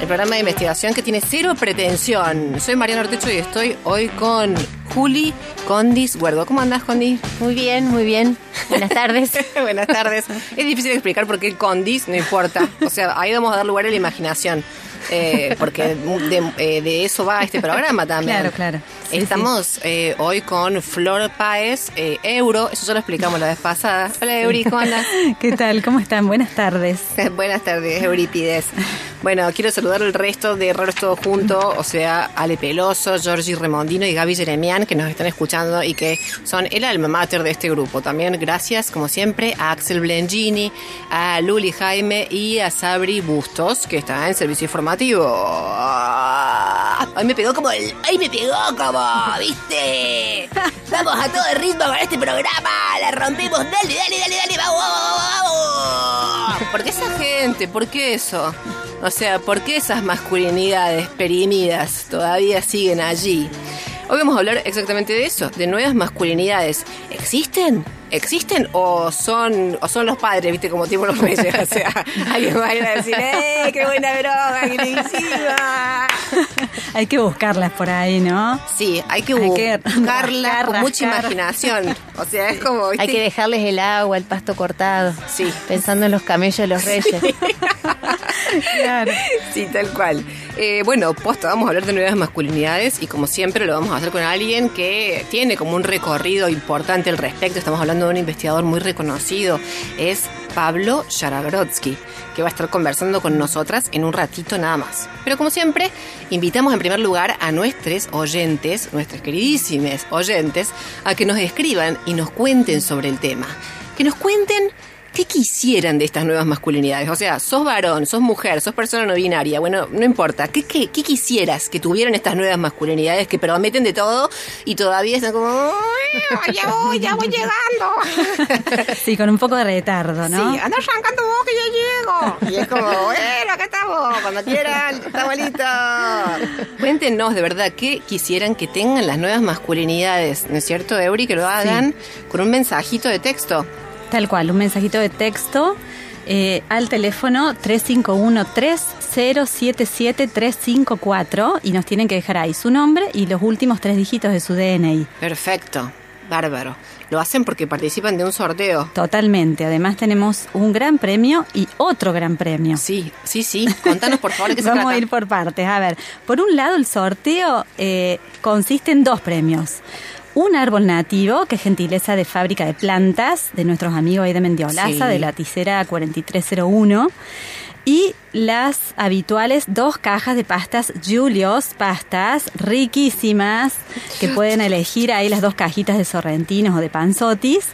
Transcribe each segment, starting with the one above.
el programa de investigación que tiene cero pretensión. Soy Mariana Ortecho y estoy hoy con Juli Condis Huergo. ¿Cómo andás, Condis? Muy bien, muy bien. Buenas tardes. Buenas tardes. Es difícil explicar por qué el Condis, no importa. O sea, ahí vamos a dar lugar a la imaginación. Eh, porque de, eh, de, eso va este programa también. Claro, claro. Sí, Estamos eh, hoy con Flor Páez, eh, Euro, eso ya lo explicamos la vez pasada. Hola Euri, ¿cómo andas? ¿Qué tal? ¿Cómo están? Buenas tardes. Buenas tardes, Euripides. Bueno, quiero saludar al resto de Raros Todo Junto, o sea, Ale Peloso, Georgie Remondino y Gaby Jeremian, que nos están escuchando y que son el alma mater de este grupo. También gracias, como siempre, a Axel Blengini, a Luli Jaime y a Sabri Bustos, que está en servicio informativo. Ay, me pegó como el... ¡Ay, me pegó como... ¿Viste? Vamos a todo el ritmo con este programa. La rompimos. Dale, dale, dale, dale. Vamos, vamos, vamos. ¿Por qué esa gente? ¿Por qué eso? O sea, ¿por qué esas masculinidades perimidas todavía siguen allí? Hoy vamos a hablar exactamente de eso, de nuevas masculinidades. ¿Existen? ¿Existen o son o son los padres, viste, como tipo los reyes? O sea, alguien va a ir a decir, ¡eh, qué buena droga, qué hay que buscarlas por ahí, ¿no? Sí, hay que, hay que buscarlas rascar, con mucha rascar. imaginación. O sea, es como... ¿viste? Hay que dejarles el agua, el pasto cortado. Sí. Pensando en los camellos de los reyes. Sí. claro. Sí, tal cual. Eh, bueno, posta, vamos a hablar de nuevas masculinidades y como siempre lo vamos a hacer con alguien que tiene como un recorrido importante al respecto. Estamos hablando de un investigador muy reconocido. Es Pablo Yaragrodsky, que va a estar conversando con nosotras en un ratito nada más. Pero como siempre, invitamos en primer lugar a nuestros oyentes, nuestras queridísimas oyentes, a que nos escriban y nos cuenten sobre el tema. Que nos cuenten ¿Qué quisieran de estas nuevas masculinidades? O sea, sos varón, sos mujer, sos persona no binaria, bueno, no importa. ¿Qué, qué, qué quisieras que tuvieran estas nuevas masculinidades que prometen de todo y todavía están como, ya voy, ya voy llegando? Sí, con un poco de retardo, ¿no? Sí, anda arrancando vos que ya llego. Y es como, bueno, acá estamos, cuando quieran, está bonito. Cuéntenos, de verdad, ¿qué quisieran que tengan las nuevas masculinidades? ¿No es cierto, Eury? Que lo hagan sí. con un mensajito de texto. Tal cual, un mensajito de texto eh, al teléfono 351-3077-354 y nos tienen que dejar ahí su nombre y los últimos tres dígitos de su DNI. Perfecto, bárbaro. Lo hacen porque participan de un sorteo. Totalmente. Además tenemos un gran premio y otro gran premio. Sí, sí, sí. Contanos por favor qué se Vamos trata. a ir por partes. A ver, por un lado el sorteo eh, consiste en dos premios un árbol nativo, que es gentileza de fábrica de plantas de nuestros amigos ahí de Mendiolaza, sí. de la Ticera 4301. Y las habituales dos cajas de pastas Julios, pastas riquísimas, que pueden elegir ahí las dos cajitas de sorrentinos o de panzotis,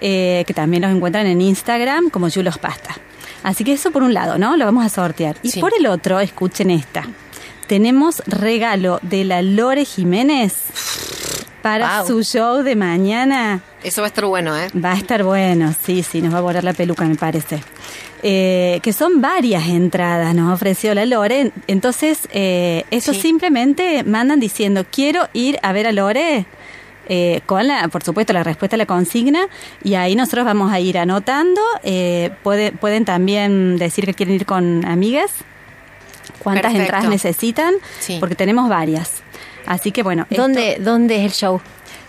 eh, que también los encuentran en Instagram como Julios Pasta. Así que eso por un lado, ¿no? Lo vamos a sortear. Y sí. por el otro, escuchen esta. Tenemos regalo de la Lore Jiménez para wow. su show de mañana. Eso va a estar bueno, ¿eh? Va a estar bueno, sí, sí, nos va a volar la peluca, me parece. Eh, que son varias entradas, nos ofreció la Lore. Entonces, eh, eso sí. simplemente mandan diciendo, quiero ir a ver a Lore. Eh, con la, por supuesto, la respuesta a la consigna y ahí nosotros vamos a ir anotando. Eh, puede, pueden también decir que quieren ir con amigas. ¿Cuántas Perfecto. entradas necesitan? Sí. Porque tenemos varias. Así que bueno. ¿Dónde, esto, ¿Dónde es el show?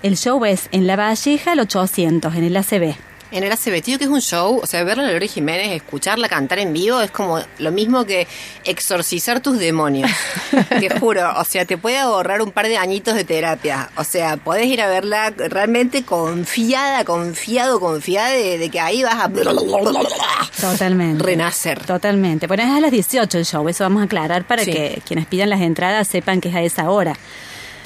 El show es en La Valleja, el 800, en el ACB. En el ACB, tío, que es un show, o sea, verla a Lore Jiménez, escucharla cantar en vivo, es como lo mismo que exorcizar tus demonios. te juro, o sea, te puede ahorrar un par de añitos de terapia. O sea, podés ir a verla realmente confiada, confiado, confiada de, de que ahí vas a... Totalmente. Renacer. Totalmente. Bueno, es a las 18 el show, eso vamos a aclarar para Sí. que quienes pidan las entradas sepan que es a esa hora.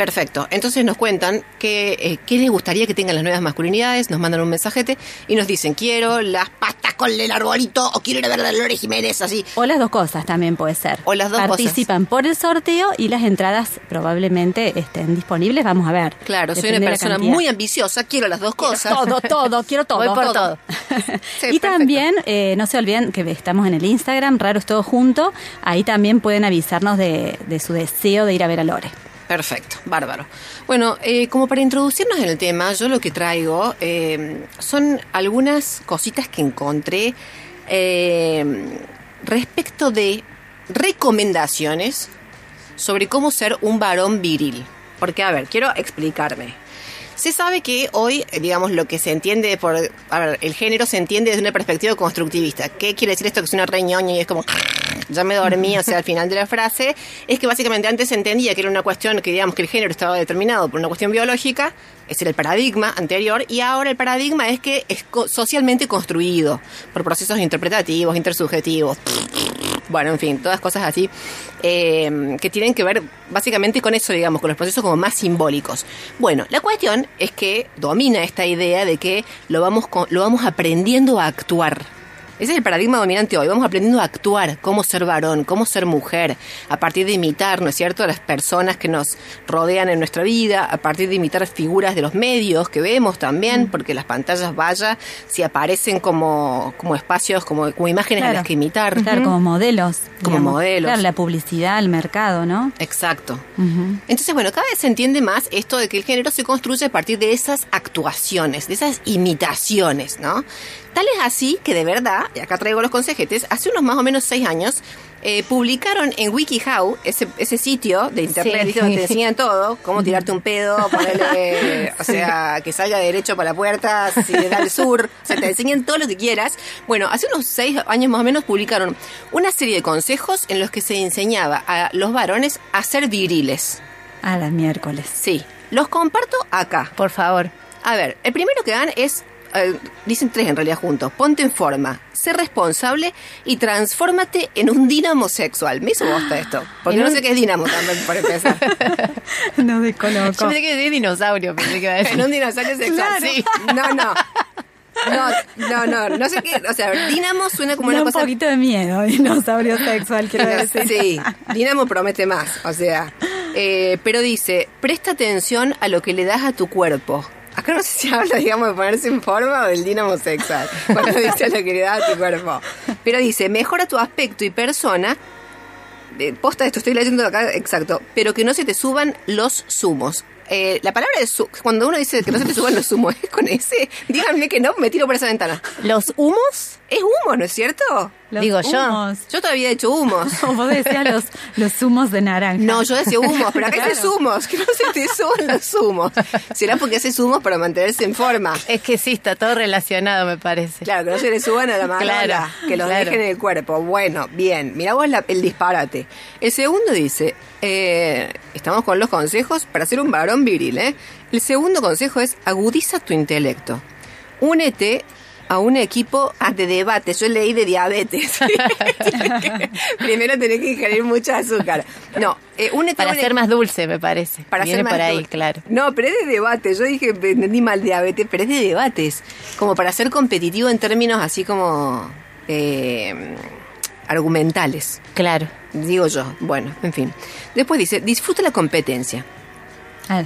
Perfecto. Entonces nos cuentan que, eh, qué les gustaría que tengan las nuevas masculinidades, nos mandan un mensajete y nos dicen, quiero las pastas con el arbolito o quiero ir a ver a Lore Jiménez así. O las dos cosas también puede ser. O las dos Participan por el sorteo y las entradas probablemente estén disponibles, vamos a ver. Claro, soy una persona muy ambiciosa, quiero las dos cosas. todo, todo, quiero todo. Voy por todo. y también, eh, no se olviden que estamos en el Instagram, Raros Todo Junto, ahí también pueden avisarnos de, de su deseo de ir a ver a Lore. Perfecto, bárbaro. Bueno, eh, como para introducirnos en el tema, yo lo que traigo eh, son algunas cositas que encontré eh, respecto de recomendaciones sobre cómo ser un varón viril. Porque, a ver, quiero explicarme. Se sabe que hoy, digamos, lo que se entiende por. A ver, el género se entiende desde una perspectiva constructivista. ¿Qué quiere decir esto? Que es una reñoña y es como ya me dormí, o sea, al final de la frase, es que básicamente antes se entendía que era una cuestión que digamos que el género estaba determinado por una cuestión biológica, era el paradigma anterior, y ahora el paradigma es que es socialmente construido por procesos interpretativos, intersubjetivos. Bueno, en fin, todas cosas así eh, que tienen que ver básicamente con eso, digamos, con los procesos como más simbólicos. Bueno, la cuestión es que domina esta idea de que lo vamos, lo vamos aprendiendo a actuar ese es el paradigma dominante hoy. Vamos aprendiendo a actuar, cómo ser varón, cómo ser mujer, a partir de imitar, ¿no es cierto?, a las personas que nos rodean en nuestra vida, a partir de imitar figuras de los medios que vemos también, mm. porque las pantallas, vaya, si aparecen como, como espacios, como, como imágenes a las que imitar. Claro, como modelos. Como modelos. Claro, la publicidad, el mercado, ¿no? Exacto. Entonces, bueno, cada vez se entiende más esto de que el género se construye a partir de esas actuaciones, de esas imitaciones, ¿no? Tal es así que de verdad, y acá traigo los consejetes, hace unos más o menos seis años eh, publicaron en WikiHow, ese, ese sitio de internet donde te enseñan todo, cómo tirarte un pedo, ponerle, o sea, que salga derecho para la puerta, si le da al sur, o sea, te enseñan todo lo que quieras. Bueno, hace unos seis años más o menos publicaron una serie de consejos en los que se enseñaba a los varones a ser viriles. A las miércoles. Sí, los comparto acá. Por favor. A ver, el primero que dan es eh, dicen tres en realidad juntos, ponte en forma, sé responsable y transfórmate en un dinamo sexual. Me hizo bosta esto, porque no sé qué es dinamo también, por empezar. no descoloco. Yo pensé que es dinosaurio, pensé que iba a decir. En un dinosaurio sexual, sí. No, no. No, no, no, no sé qué, o sea, Dinamo suena como una cosa... un poquito de miedo, dinosaurio sexual, quiero decir. Sí, Dinamo promete más, o sea, eh, pero dice, presta atención a lo que le das a tu cuerpo. Acá no sé si habla, digamos, de ponerse en forma o del dinamo sexual, cuando dice lo que le da a tu cuerpo. Pero dice, mejora tu aspecto y persona. Eh, posta esto, estoy leyendo acá exacto, pero que no se te suban los zumos. Eh, la palabra es cuando uno dice que no se te suban los humos, es con ese. Díganme que no, me tiro por esa ventana. ¿Los humos? Es humo, ¿no es cierto? Digo yo. Yo todavía he hecho humos. vos decías los, los humos de naranja. No, yo decía humos, pero acá claro. dice humos, que no se te suban los humos. Será porque hace humos para mantenerse en forma. Es que sí, está todo relacionado, me parece. Claro, que no se le suban a la mano, claro, que los dejen en el cuerpo. Bueno, bien, mirá vos el disparate. El segundo dice, eh, estamos con los consejos para ser un varón viril. ¿eh? El segundo consejo es agudiza tu intelecto. Únete a un equipo de debate. Yo leí de diabetes. Primero tenés que ingerir mucho azúcar. No, eh, únete Para ser más dulce, me parece. Para ser más por ahí, claro. No, pero es de debate. Yo dije, entendí mal diabetes, pero es de debates. Como para ser competitivo en términos así como... Eh, argumentales. Claro. Digo yo. Bueno, en fin. Después dice, disfruta la competencia. Ah.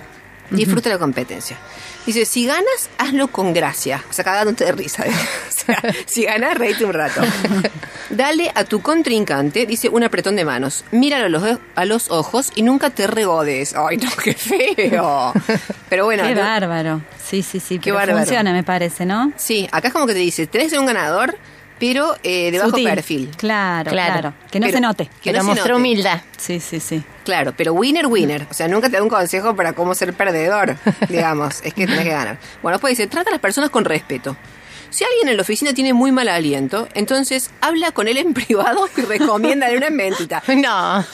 Disfruta la competencia. Dice, si ganas, hazlo con gracia. O sea, cagándote de risa. o sea, si ganas, reíte un rato. Dale a tu contrincante, dice, un apretón de manos. Míralo a los, a los ojos y nunca te regodes. Ay, no, qué feo. Pero bueno. Qué bárbaro. Sí, sí, sí. Qué bárbaro. Funciona, me parece, ¿no? Sí, acá es como que te dice, tenés un ganador pero eh, de bajo perfil. Claro, claro, Que no se note. Que no mostró humildad. Sí, sí, sí. Claro, pero winner, winner. O sea, nunca te da un consejo para cómo ser perdedor, digamos. es que tenés que ganar. Bueno, después dice, trata a las personas con respeto. Si alguien en la oficina tiene muy mal aliento, entonces habla con él en privado y recomiéndale una mentita. No.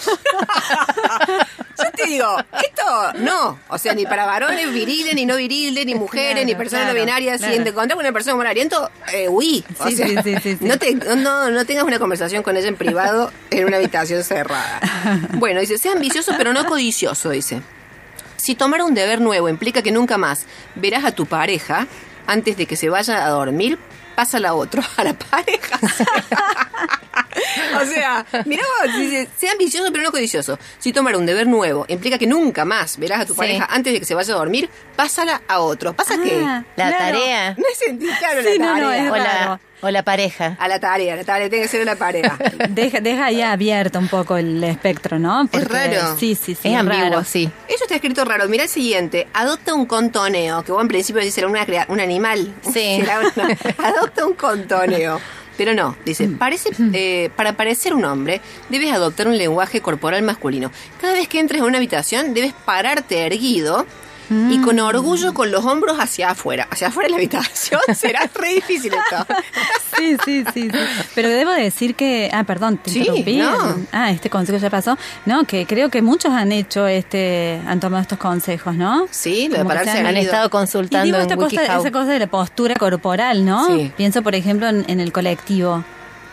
Yo te digo, esto no. O sea, ni para varones viriles, ni no viriles, ni mujeres, ni personas no binarias. Si te encontrás con una persona con mal aliento, eh, uy. sí, sí, sí, no, te, no, no tengas una conversación con ella en privado en una habitación cerrada. Bueno, dice, sea ambicioso pero no codicioso, dice. si tomar un deber nuevo implica que nunca más verás a tu pareja antes de que se vaya a dormir, pásala a otro, a la pareja. o sea, mira vos, dice, sea ambicioso pero no codicioso. Si tomar un deber nuevo implica que nunca más verás a tu Sí. pareja antes de que se vaya a dormir, pásala a otro. ¿Pasa qué? Ah, La claro. tarea. No sentí claro Sí, la no, no, tarea. es O la, o la pareja. A la tarea, la tarea tiene que ser la pareja. Deja, deja ahí abierto un poco el espectro, ¿no? raro. Sí, sí, sí. es ambiguo, raro. sí. Eso está escrito raro. Mira el siguiente. Adopta un contoneo. Que vos en principio decís será una un animal. Sí. Será una- adopta un contoneo. Pero no, dice, Mm. parece, eh, para parecer un hombre, debes adoptar un lenguaje corporal masculino. Cada vez que entres a una habitación, debes pararte erguido y con Mm. orgullo con los hombros hacia afuera. Hacia afuera de la habitación será re difícil esto. Sí, sí, sí, sí. Pero debo decir que, ah, perdón, te Sí, interrumpí. no. Ah, este consejo ya pasó. No, que creo que muchos han hecho este, han tomado estos consejos, ¿no? Sí, lo de Como pararse se han- estado Y consultando digo en esta cosa, esa cosa de la postura corporal, ¿no? Sí. Pienso, por ejemplo, en, en el colectivo.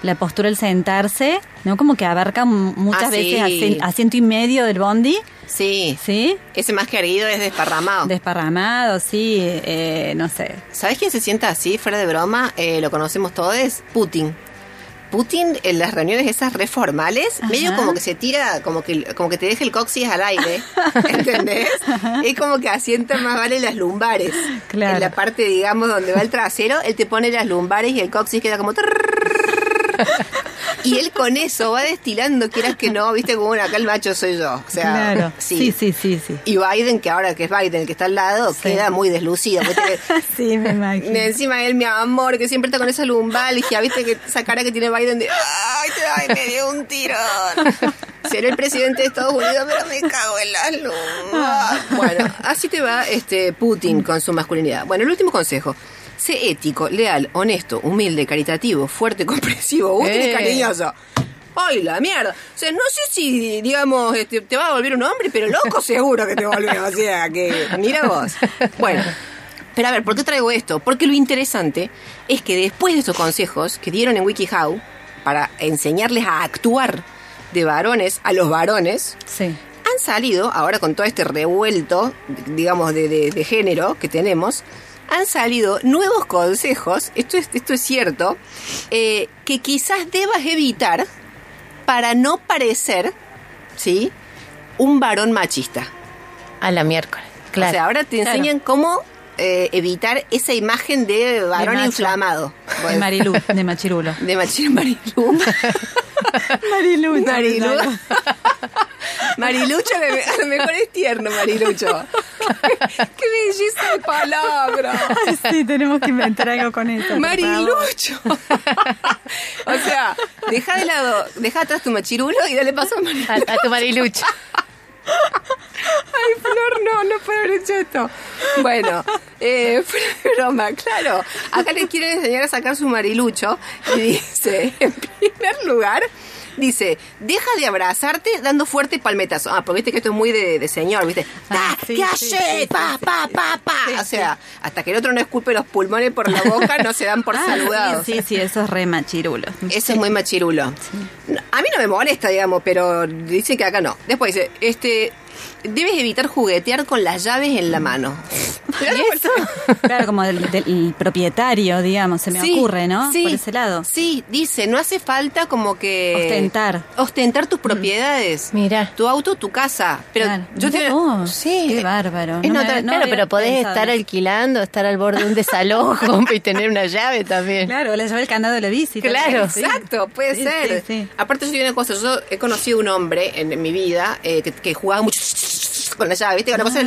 La postura al sentarse, ¿no? Como que abarca muchas Ah, veces sí. asiento y medio del bondi, Sí. ¿sí? Ese más que erguido es desparramado. Desparramado, sí, eh, no sé. ¿Sabes quién se sienta así, fuera de broma? Eh, lo conocemos todos, Putin. Putin en las reuniones esas reformales, Ajá. medio como que se tira, como que, como que te deja el coxis al aire, ¿entendés? Es como que asienta más vale las lumbares. Claro. En la parte, digamos, donde va el trasero, él te pone las lumbares y el coxis queda como... Y él con eso va destilando, quieras que no, viste como bueno, acá el macho soy yo. O sea, claro. Sí, sí, sí, sí. Y Biden, que ahora que es Biden el que está al lado, Sí. queda muy deslucido. Sí, me imagino. De encima él, mi amor, que siempre está con esa ya viste que esa cara que tiene Biden de ay, te- ay, me dio un tirón. Seré el presidente de Estados Unidos, pero me cago en las lumbar. Bueno, así te va este Putin con su masculinidad. Bueno, el último consejo. Sé ético, leal, honesto, humilde, caritativo, fuerte, comprensivo, útil y Eh. cariñoso. ¡Ay, la mierda! O sea, no sé si, digamos, este, te va a volver un hombre, pero loco seguro que te volvió. O sea, que mira vos. Bueno, pero a ver, ¿por qué traigo esto? Porque lo interesante es que después de estos consejos que dieron en WikiHow para enseñarles a actuar de varones a los varones, Sí. han salido, ahora con todo este revuelto, digamos, de, de- de género que tenemos, han salido nuevos consejos, esto es, esto es cierto, eh, que quizás debas evitar para no parecer, ¿sí? Un varón machista. A la miércoles. Claro. O sea, ahora te Claro. enseñan cómo eh, evitar esa imagen de varón inflamado. De Marilú, de Machirulo. De machista Marilu. Marilu. Marilu. Marilucho a lo me- a lo mejor es tierno, Marilucho. Qué belleza de palabra. Sí, tenemos que inventar algo con eso. favor. Marilucho. o sea, deja de lado, deja atrás tu machirulo y dale paso a Marilucho. A, a tu marilucha. Ay, Flor, no, no puedo haber hecho esto. Bueno, eh, broma, claro. Acá le quieren enseñar a sacar su marilucho y dice, en primer lugar, dice, deja de abrazarte dando fuerte palmetazo. Ah, porque viste que esto es muy de, de señor, viste. Ah, ¡Ah, sí, ¿Qué sí, hace? sí, pa, pa, pa, pa. o sea, hasta que el otro no esculpe los pulmones por la boca, no se dan por Ah, saludados. Sí, sí, sí, eso es re machirulo. Ese es muy machirulo. A mí no me molesta, digamos, pero dicen que acá no. Después dice, este, debes evitar juguetear con las llaves en la mano. ¿Y eso? Claro, como del, del propietario, digamos, se me Sí, ocurre, ¿no? sí, Por ese lado. Sí, dice, no hace falta como que... Ostentar. Ostentar tus propiedades. Mira. Tu auto, tu casa. Pero Claro. yo te... vos, Sí. Qué bárbaro. Es No no me- tan- no claro, pero podés pensado estar alquilando, estar al borde de un desalojo y tener una llave también. Claro, le lleva el candado de la bici. Claro. también, sí. Exacto, puede Sí, ser. sí, sí. Aparte yo digo una cosa, yo he conocido un hombre en, en mi vida eh, que, que jugaba mucho con la llave, ¿viste? Una cosa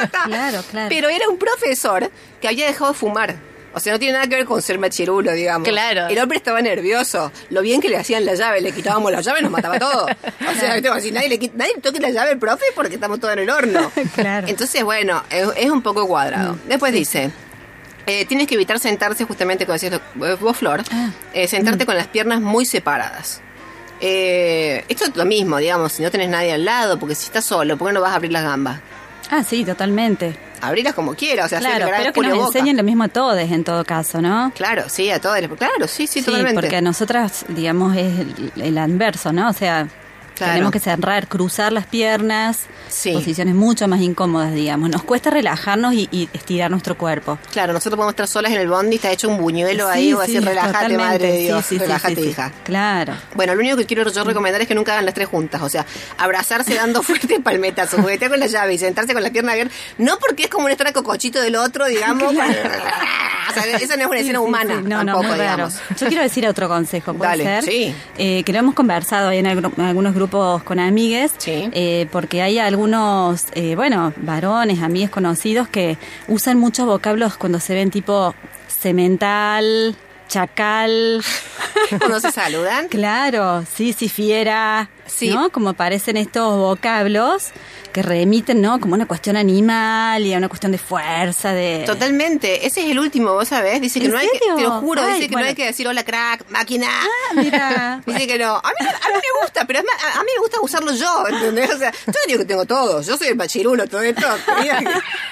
basta. Claro, claro. Pero era un profesor que había dejado de fumar. O sea, no tiene nada que ver con ser machirulo, digamos. Claro. El hombre estaba nervioso. Lo bien que le hacían la llave, le quitábamos la llave, nos mataba todo. O sea. Como si nadie le quita- nadie toque la llave al profe porque estamos todos en el horno. Claro. Entonces, bueno, es, es un poco cuadrado. Después dice, eh, tienes que evitar sentarse justamente, como decías vos, Flor, Ah. eh, sentarte con las piernas muy separadas. Eh, esto es lo mismo, digamos, si no tenés nadie al lado, porque si estás solo, ¿por qué no vas a abrir las gambas? Ah, sí, totalmente. Abrirlas como quieras, o sea, Claro, pero que nos Boca. enseñen lo mismo a todos en todo caso, ¿no? Claro, sí, a todas. Claro, sí, sí, Sí, totalmente. porque a nosotras, digamos, es el, el anverso, ¿no? O sea, Tenemos que cerrar, cruzar las piernas, posiciones mucho más incómodas, digamos. Nos cuesta relajarnos y, estirar nuestro cuerpo. Claro, nosotros podemos estar solas en el bondi, está hecho un buñuelo ahí, o así, relájate, madre de Dios, relájate, hija. Claro. Bueno, lo único que quiero yo recomendar es que nunca hagan las tres juntas, o sea, abrazarse dando fuerte palmetazos, juguetear con la llave y sentarse con la pierna abierta, no porque es como un estar cocochito del otro, digamos, o sea, eso no es una escena humana, no, tampoco, no, digamos. Yo quiero decir otro consejo, ¿puede Dale, ser? Sí. Eh, que lo hemos conversado ahí en, algunos grupos con amigues, eh, porque hay algunos, eh, bueno, varones, amigos conocidos que usan muchos vocablos cuando se ven tipo cemental, chacal. Cuando se saludan. claro, sí, sí, fiera, sí. ¿no? Como aparecen estos vocablos que remiten, ¿no? Como una cuestión animal y a una cuestión de fuerza, de... Totalmente. Ese es el último, ¿vos sabés? Dice que no hay que, te lo juro, dice que no hay que decir hola crack, máquina. Ah, mira. dice que no. A mí, a mí me gusta, pero a, mí me gusta usarlo yo, ¿entendés? O sea, yo digo que tengo todo. Yo soy el machirulo, todo esto.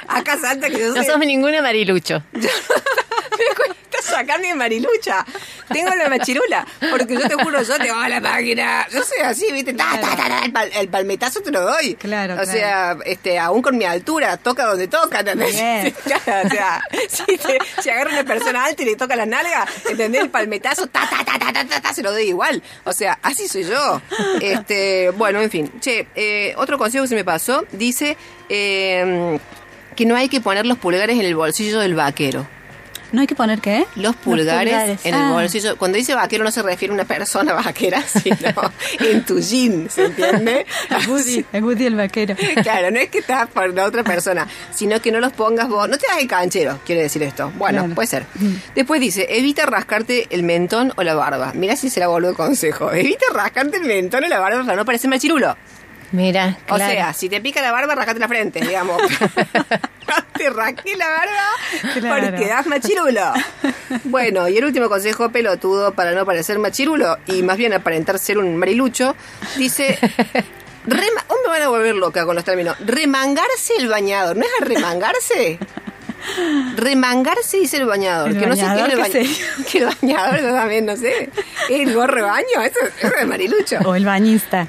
Acá Santa que yo soy... No sos ninguna marilucho. me cuesta sacarme de marilucha. Tengo la machirula. Porque yo te juro, yo te voy a la máquina. Yo soy así, ¿viste? El, palmetazo te lo doy. Claro. O sea, este, aún con mi altura, toca donde toca, ¿entendés? o sea, si, te, si agarra una persona alta y le toca la nalga, ¿entendés? El palmetazo, ta, ta, ta, ta, ta, ta, se lo doy igual. O sea, así soy yo. Este, bueno, en fin. Che, eh, otro consejo que se me pasó, dice eh, que no hay que poner los pulgares en el bolsillo del vaquero. ¿No hay que poner qué? Los pulgares, en el ah. bolsillo. Cuando dice vaquero no se refiere a una persona vaquera, sino en tu jean, ¿se entiende? El Woody el vaquero. Claro, no es que estás por la otra persona, sino que no los pongas vos. No te hagas el canchero, quiere decir esto. Bueno, puede ser. Mm. Después dice, evita rascarte el mentón o la barba. Mira si será boludo consejo. Evita rascarte el mentón o la barba para no parecer machirulo. Mira, O sea, si te pica la barba, rascate la frente, digamos. te rasqué la barba porque das machirulo. Bueno, y el último consejo pelotudo para no parecer machirulo y más bien aparentar ser un marilucho, dice... Rema oh, me van a volver loca con los términos. Remangarse el bañador. ¿No es a remangarse? Dice el bañador. que no sé qué es el bañador. Que el bañador también, no sé. ¿El gorro de baño? Eso, eso es marilucho. O el bañista.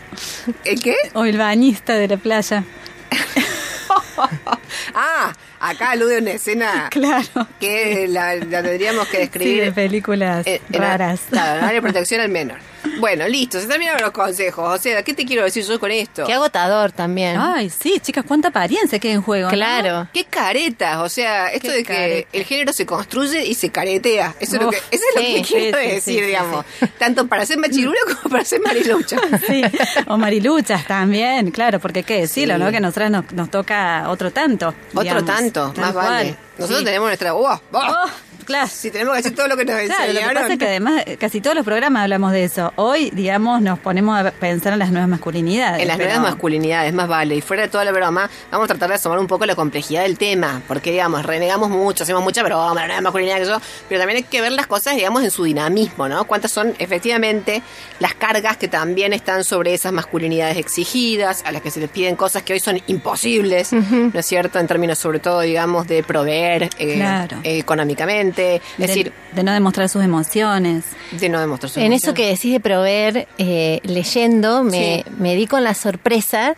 ¿El qué? O el bañista de la playa. ah, acá alude una escena claro. que la, tendríamos que describir. Sí, de películas raras. claro, de protección al menor. Bueno, listo, se terminaron los consejos. O sea, ¿qué te quiero decir yo con esto? Qué agotador también. Ay, sí, chicas, cuánta apariencia queda en juego. Claro. Qué caretas, o sea, esto de que el género se construye y se caretea. Eso es lo que, eso es lo que quiero decir, digamos. Tanto para ser machirulo como para ser marilucha. Sí, o mariluchas también, claro, porque qué decirlo, ¿no? Que a nosotras nos, toca otro tanto. Otro tanto, más vale. Nosotros tenemos nuestra... ¡Oh! Claro. Si tenemos que hacer todo lo que nos claro, Lo que pasa es que además casi todos los programas hablamos de eso. Hoy, digamos, nos ponemos a pensar en las nuevas masculinidades. En las nuevas masculinidades, más vale. Y fuera de toda la broma, vamos a tratar de asomar un poco la complejidad del tema. Porque, digamos, renegamos mucho, hacemos mucha broma, la nueva masculinidad que yo. Pero también hay que ver las cosas, digamos, en su dinamismo, ¿no? Cuántas son efectivamente las cargas que también están sobre esas masculinidades exigidas, a las que se les piden cosas que hoy son imposibles, ¿no es cierto? En términos, sobre todo, digamos, de proveer eh, económicamente es decir, de no demostrar sus emociones. De no demostrar sus en emociones. En eso que decís de proveer, eh, leyendo, me, me di con la sorpresa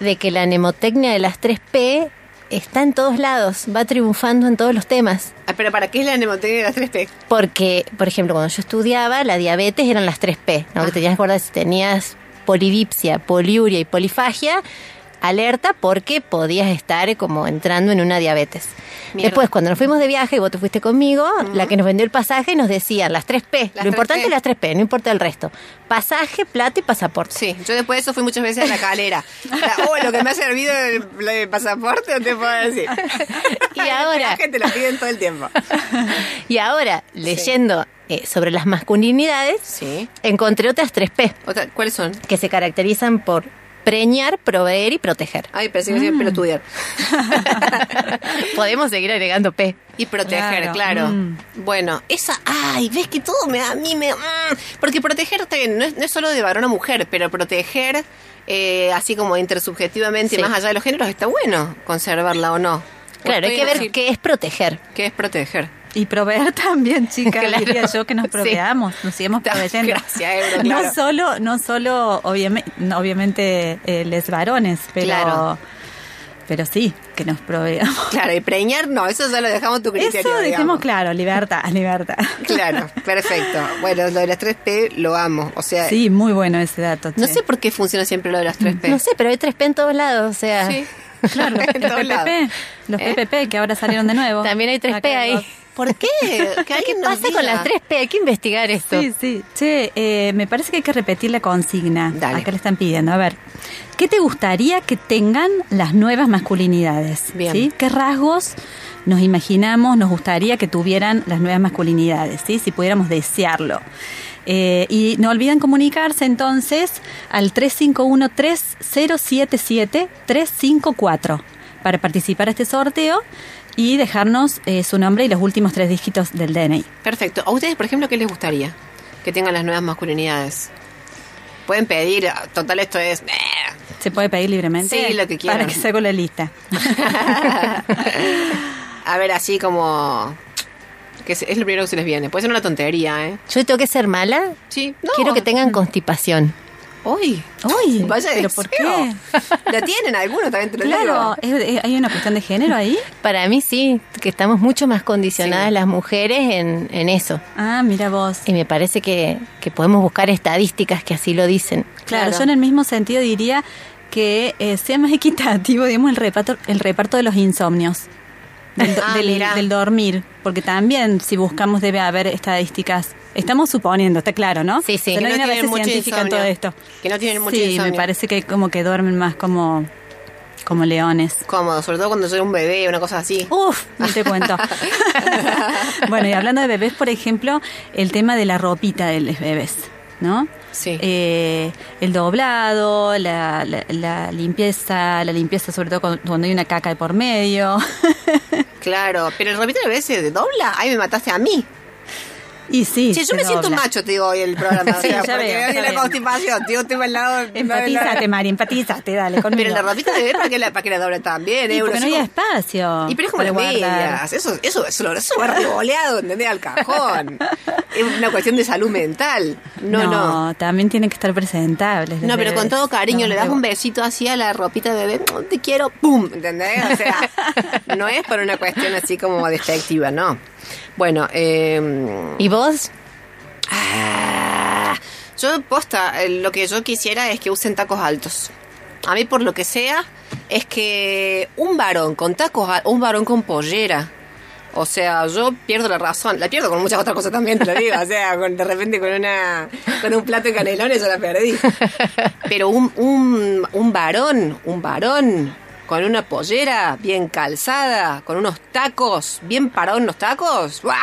de que la mnemotecnia de las 3P está en todos lados, va triunfando en todos los temas. Ah, pero ¿para qué es la mnemotecnia de las 3P? Porque, por ejemplo, cuando yo estudiaba, la diabetes eran las 3P, ¿no? Que tenías que acordar si tenías polidipsia, poliuria y polifagia, alerta porque podías estar como entrando en una diabetes. Después, cuando nos fuimos de viaje y vos te fuiste conmigo, la que nos vendió el pasaje nos decía las 3P. Lo importante es las 3P, no importa el resto. Pasaje, plata y pasaporte. Sí, yo después de eso fui muchas veces a la calera. oh, lo que me ha servido el, pasaporte, no te puedo decir. y ahora... La te lo piden todo el tiempo. y ahora, leyendo... Eh, sobre las masculinidades, sí. encontré otras 3P. ¿Cuáles son? Que se caracterizan por preñar, proveer y proteger. Ay, pensé que mm. estudiar. Podemos seguir agregando P. Y proteger, claro. Mm. Bueno, esa, ay, ves que todo me a mí me... Mm, porque proteger no es, solo de varón a mujer, pero proteger, eh, así como intersubjetivamente, más allá de los géneros, está bueno conservarla o no. Claro, hay que ver qué es proteger. ¿Qué es proteger? Y proveer también, chicas, diría yo que nos proveamos, nos sigamos proveyendo. Gracias, No solo, no solo obviamente, obviamente eh, les varones, pero... Pero sí, que nos proveamos. Claro, y preñar no, eso ya lo dejamos tu criterio. Eso dejemos claro, libertad, libertad. Claro, perfecto. Bueno, lo de las 3P lo amo, o sea... Sí, muy bueno ese dato. No sé por qué funciona siempre lo de las 3P. No sé, pero hay 3P en todos lados, o sea... Sí. Claro, los PPP, los PPP ¿Eh? que ahora salieron de nuevo. También hay 3P ahí. ¿Por qué? ¿Qué, pasa con las 3P? Hay que investigar esto. Sí, sí. Che, eh, me parece que hay que repetir la consigna. Dale. Acá le están pidiendo. A ver, ¿qué te gustaría que tengan las nuevas masculinidades? Bien. ¿Sí? ¿Qué rasgos nos imaginamos, nos gustaría que tuvieran las nuevas masculinidades? ¿sí? Si pudiéramos desearlo. Eh, y no olviden comunicarse entonces al 351-3077-354 para participar a este sorteo y dejarnos eh, su nombre y los últimos tres dígitos del DNI. Perfecto. ¿A ustedes, por ejemplo, qué les gustaría que tengan las nuevas masculinidades? Pueden pedir, total, esto es. ¿Se puede pedir libremente? Sí, lo que quieran. Para que saco la lista. a ver, así como. Que es, lo primero que se les viene. Puede ser una tontería, ¿eh? ¿Yo tengo que ser mala? Sí. Quiero que tengan constipación. Uy, uy, vaya ¿pero por qué? ¿La tienen alguno también te lo Claro, ¿hay una cuestión de género ahí? Para mí sí, que estamos mucho más condicionadas las mujeres en, en, eso. Ah, mira vos. Y me parece que, que podemos buscar estadísticas que así lo dicen. Claro, yo en el mismo sentido diría que eh, sea más equitativo, digamos, el reparto, el reparto de los insomnios. Del, ah, del, dormir, porque también si buscamos debe haber estadísticas Estamos suponiendo, está claro, ¿no? Sí, sí. que no hay una base científica en todo esto. Que no tienen mucho Sí, me parece que como que duermen más como como leones. Cómodo, sobre todo cuando soy un bebé, una cosa así. Uf, no te cuento. bueno, y hablando de bebés, por ejemplo, el tema de la ropita de los bebés, ¿no? Sí. Eh, el doblado, la, la, limpieza, la limpieza sobre todo cuando, hay una caca de por medio. claro, pero el ropita de bebé se dobla, ahí me mataste a mí. Y sí. yo me siento macho, te digo, hoy el programa. sí, ya veo, la constipación, tío, estoy al lado. Empatízate, Mari, empatízate, dale, conmigo. Pero la ropita de bebé, ¿para que la, para que la doble también? ¿eh? porque no hay espacio. Y pero es como las medias. Eso, eso, eso, eso va revoleado, ¿entendés? Al cajón. es una cuestión de salud mental. No, no. No, también tienen que estar presentables. No, pero con todo cariño, le das un besito así a la ropita de bebé, te quiero, ¡pum! ¿Entendés? O sea, no es por una cuestión así como despectiva, no. Bueno, eh, ¿y vos? Ah, yo, posta, eh, lo que yo quisiera es que usen tacos altos. A mí, por lo que sea, es que un varón con tacos, un varón con pollera, o sea, yo pierdo la razón. La pierdo con muchas otras cosas también, te lo digo. O sea, de repente con una con un plato de canelones yo la perdí. Pero un, un, un varón, un varón con una pollera bien calzada, con unos tacos, bien parados los tacos, ¡buah!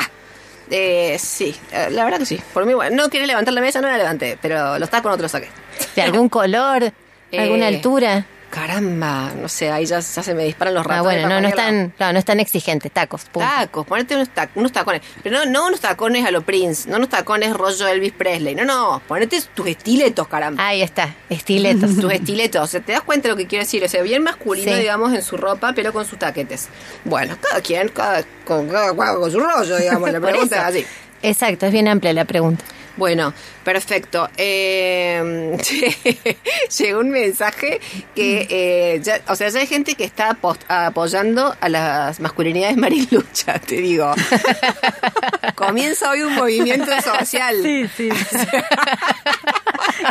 Eh, sí, la verdad que sí. Por mí, bueno, no quería levantar la mesa, no la levanté, pero los tacos no te los saqué. ¿De algún color? ¿Alguna eh, altura? Caramba, no sé, ahí ya, se me disparan los ratos. Ah, bueno, no, no es tan, no, no es tan exigente, tacos. Tacos, ponete unos, unos tacones. Pero no, no unos tacones a lo Prince, no unos tacones rollo Elvis Presley. No, no, ponete tus estiletos, caramba. Ahí está, estiletos. tus estiletos. O sea, te das cuenta de lo que quiero decir. O sea, bien masculino, digamos, en su ropa, pero con sus taquetes. Bueno, cada quien, cada, con, cada, con su rollo, digamos. La pregunta es así. Exacto, es bien amplia la pregunta. Bueno, perfecto. Eh, llegó un mensaje que, eh, ya, o sea, ya hay gente que está apoyando a las masculinidades marilucha, te digo. Comienza hoy un movimiento social. Sí, sí.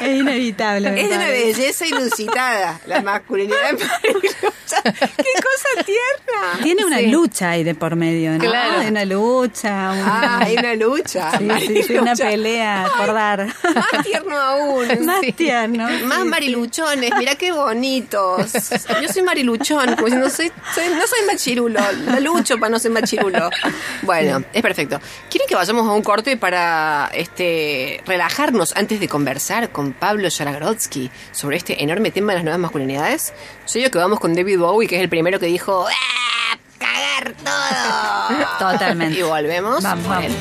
Es inevitable. Es una belleza inusitada, la masculinidad marilucha. ¡Qué cosa tierna! Tiene una lucha ahí de por medio, ¿no? Claro. Hay una lucha. Ah, hay una lucha. Sí, sí, una pelea por dar. Más tierno aún. Más tierno. Más mariluchones. Mira qué bonitos. Yo soy mariluchón, si no soy, no soy machirulo. La lucho para no ser machirulo. Bueno, es perfecto. ¿Quieren que vayamos a un corte para este relajarnos antes de conversar con Pablo Yaragrodsky sobre este enorme tema de las nuevas masculinidades? Yo digo que vamos con David Bowie, que es el primero que dijo ¡Ah! ¡Cagar todo! Totalmente. Y volvemos. Vamos, vamos.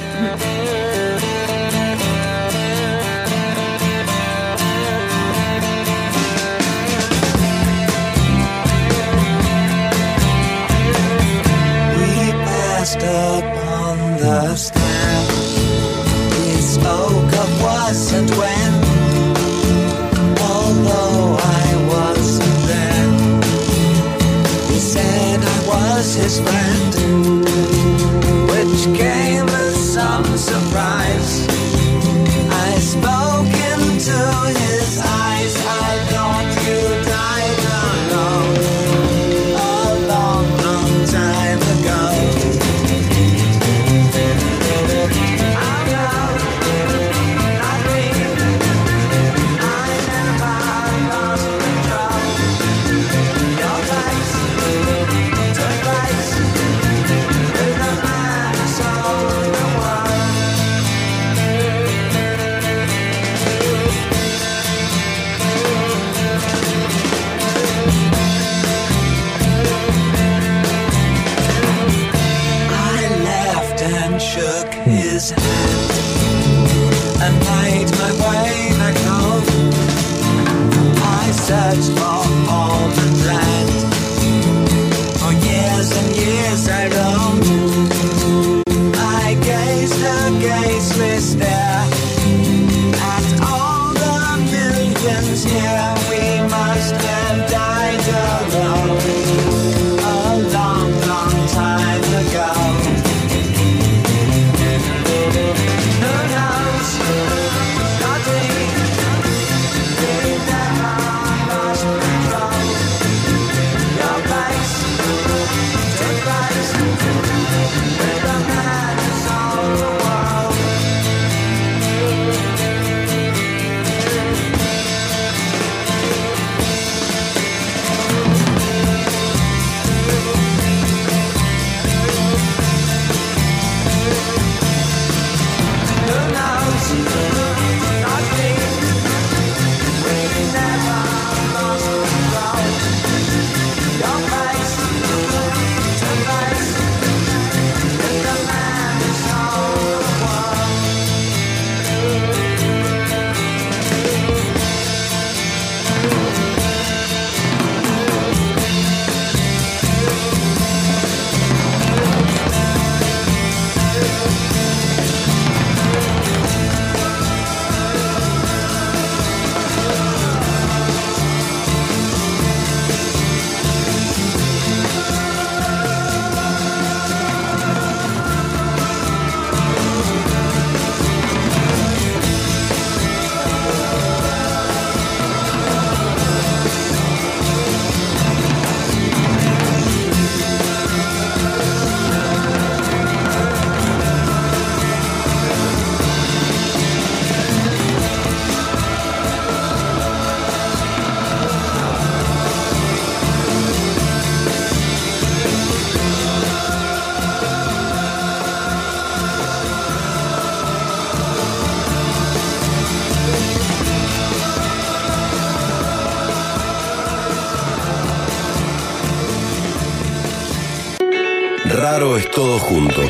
Todo junto.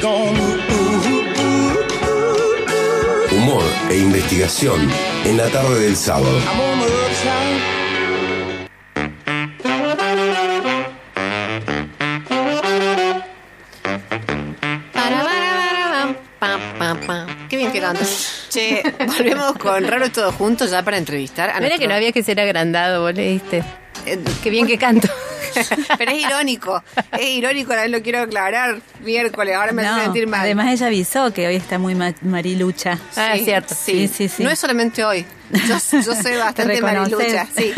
Humor e investigación en la tarde del sábado. Qué bien que cantas. Che, volvemos con Raro Todo Junto ya para entrevistar a Mira que no había que ser agrandado, vos le diste. Eh, Qué bien que canto. Pero es irónico, es irónico, lo quiero aclarar. Miércoles, ahora me hace sentir mal. Además ella avisó que hoy está muy marilucha. Ah, es cierto. Sí. Sí, sí, No es solamente hoy. Yo, yo soy bastante marilucha, sí.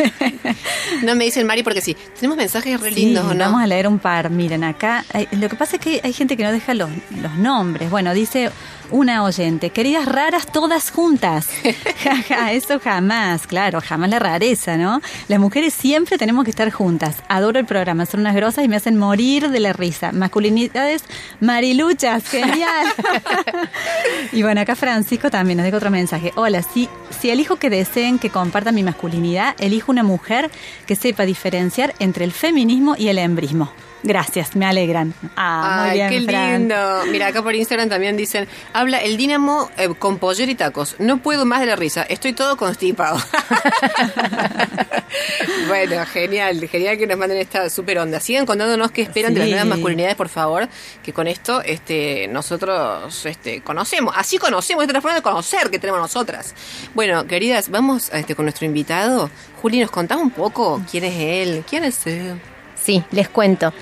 No me dicen Mari porque sí. Tenemos mensajes re lindos, ¿no? Vamos a leer un par. Miren, acá lo que pasa es que hay gente que no deja los, los nombres. Bueno, dice una oyente, queridas raras todas juntas. eso jamás, claro, jamás la rareza, ¿no? Las mujeres siempre tenemos que estar juntas. Adoro el programa, son unas grosas y me hacen morir de la risa. Masculinidades mariluchas, genial. y bueno, acá Francisco también nos deja otro mensaje. Hola, si, si elijo que deseen que comparta mi masculinidad, elijo una mujer que sepa diferenciar entre el feminismo y el embrismo. Gracias, me alegran. Ah, Ay, qué lindo. Mira, acá por Instagram también dicen, habla el Dínamo eh, con poller y tacos. No puedo más de la risa, estoy todo constipado. bueno, genial, genial que nos manden esta super onda. Sigan contándonos qué esperan de las nuevas masculinidades, por favor, que con esto este, nosotros este, conocemos. Así conocemos, esta es la forma de conocer que tenemos nosotras. Bueno, queridas, vamos este, con nuestro invitado. Juli, ¿nos contás un poco quién es él? ¿Quién es él? Sí, les cuento.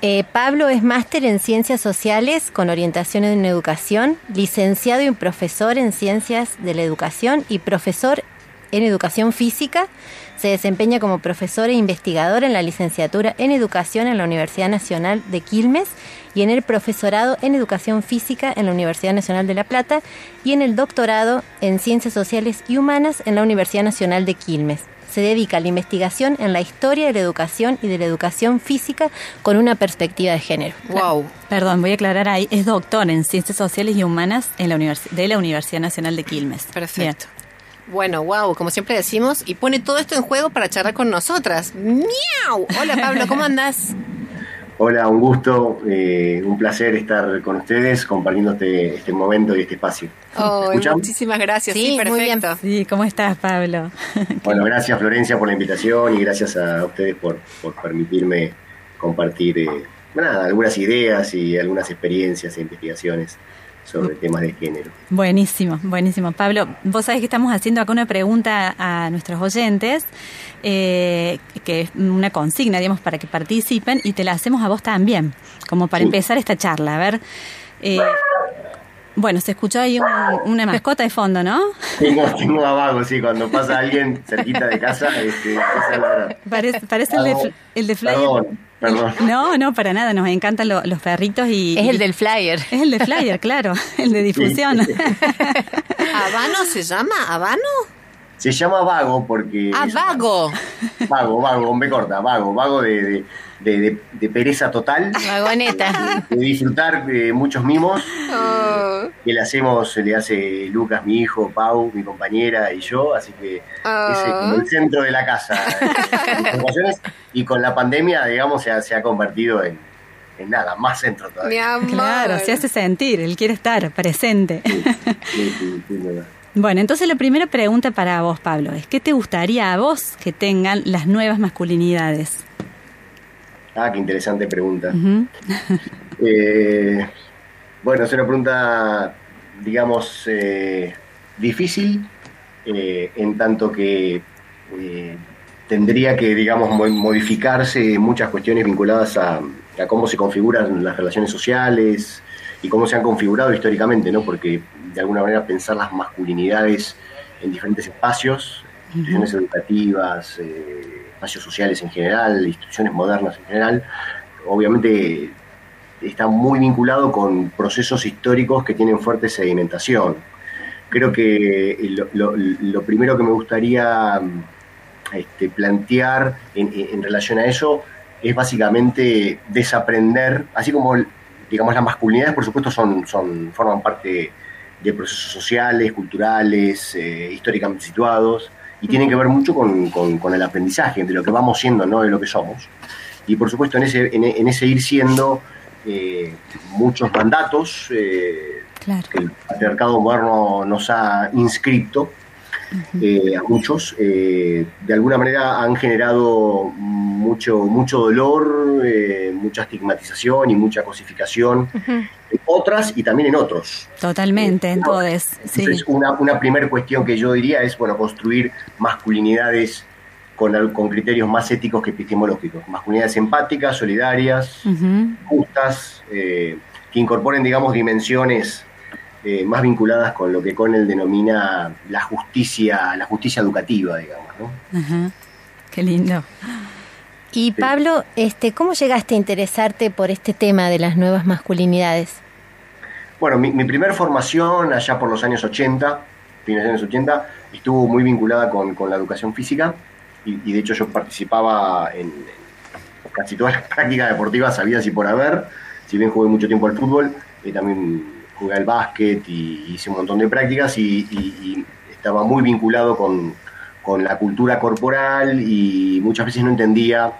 Eh, Pablo es máster en Ciencias Sociales con orientación en Educación, licenciado y profesor en Ciencias de la Educación y profesor en Educación Física. Se desempeña como profesor e investigador en la licenciatura en Educación en la Universidad Nacional de Quilmes y en el profesorado en Educación Física en la Universidad Nacional de La Plata y en el doctorado en Ciencias Sociales y Humanas en la Universidad Nacional de Quilmes se dedica a la investigación en la historia de la educación y de la educación física con una perspectiva de género. Wow. Perdón, voy a aclarar ahí, es doctor en Ciencias Sociales y Humanas en la de la Universidad Nacional de Quilmes. Perfecto. Bueno, wow, como siempre decimos, y pone todo esto en juego para charlar con nosotras. ¡Miau! Hola Pablo, ¿cómo andas? Hola, un gusto, eh, un placer estar con ustedes compartiendo este, este momento y este espacio. Oh, muchísimas gracias, sí, perfecto. Muy bien. Sí, ¿cómo estás, Pablo? bueno, gracias Florencia por la invitación y gracias a ustedes por, permitirme compartir eh, algunas ideas y algunas experiencias e investigaciones sobre temas de género. Buenísimo, buenísimo. Pablo, vos sabés que estamos haciendo acá una pregunta a nuestros oyentes, eh, que es una consigna, digamos, para que participen y te la hacemos a vos también, como para empezar esta charla. A ver, eh, bueno, se escuchó ahí una mascota de fondo, ¿no? Tengo, tengo a vago, sí, cuando pasa alguien cerquita de casa, este, parece, parece el de, el de no, no, para nada, nos encantan los perritos y... Es el del flyer. Es el de flyer, claro, el de difusión. ¿Habano se llama? ¿Habano? Se llama Vago porque... Ah, Vago. Vago, Vago, me corta, Vago, Vago de de, de, pereza total. Vagoneta. De, disfrutar de muchos mimos. Oh. Que le hacemos, le hace Lucas, mi hijo, Pau, mi compañera y yo, así que es como el oh. centro de la casa. y con la pandemia, digamos, se ha, se ha convertido en, en nada, más centro todavía. Claro, se hace sentir, él quiere estar presente. bueno, entonces la primera pregunta para vos, Pablo, es ¿qué te gustaría a vos que tengan las nuevas masculinidades? Ah, qué interesante pregunta. Eh, bueno, es una pregunta, digamos, eh, difícil, eh, en tanto que tendría que, digamos, modificarse muchas cuestiones vinculadas a, cómo se configuran las relaciones sociales y cómo se han configurado históricamente, ¿no? Porque de alguna manera pensar las masculinidades en diferentes espacios, instituciones educativas, espacios sociales en general, instituciones modernas en general, obviamente está muy vinculado con procesos históricos que tienen fuerte sedimentación. Creo que lo, primero que me gustaría este, plantear en, relación a eso es básicamente desaprender, así como digamos las masculinidades por supuesto son, forman parte de procesos sociales, culturales, eh, históricamente situados, y tienen que ver mucho con, con, el aprendizaje, de lo que vamos siendo, no de lo que somos. Y por supuesto en ese, en, ese ir siendo eh, muchos mandatos eh, que el patriarcado moderno nos ha inscrito, eh, a muchos, de alguna manera han generado mucho, mucho dolor, mucha estigmatización y mucha cosificación en otras y también en otros. Totalmente, en todos. Entonces, una, una primera cuestión que yo diría es, bueno, construir masculinidades con, con criterios más éticos que epistemológicos. Masculinidades empáticas, solidarias, justas, eh, que incorporen, digamos, dimensiones eh, más vinculadas con lo que Connell denomina la justicia, la justicia educativa, digamos, ¿no? Qué lindo. Y Pablo, este, ¿cómo llegaste a interesarte por este tema de las nuevas masculinidades? Bueno, mi, mi primer formación allá por los años 80, fines de los años 80, estuvo muy vinculada con, la educación física y, de hecho yo participaba en, casi todas las prácticas deportivas habidas y por haber, si bien jugué mucho tiempo al fútbol, y también jugué al básquet y hice un montón de prácticas y estaba muy vinculado con, con la cultura corporal y muchas veces no entendía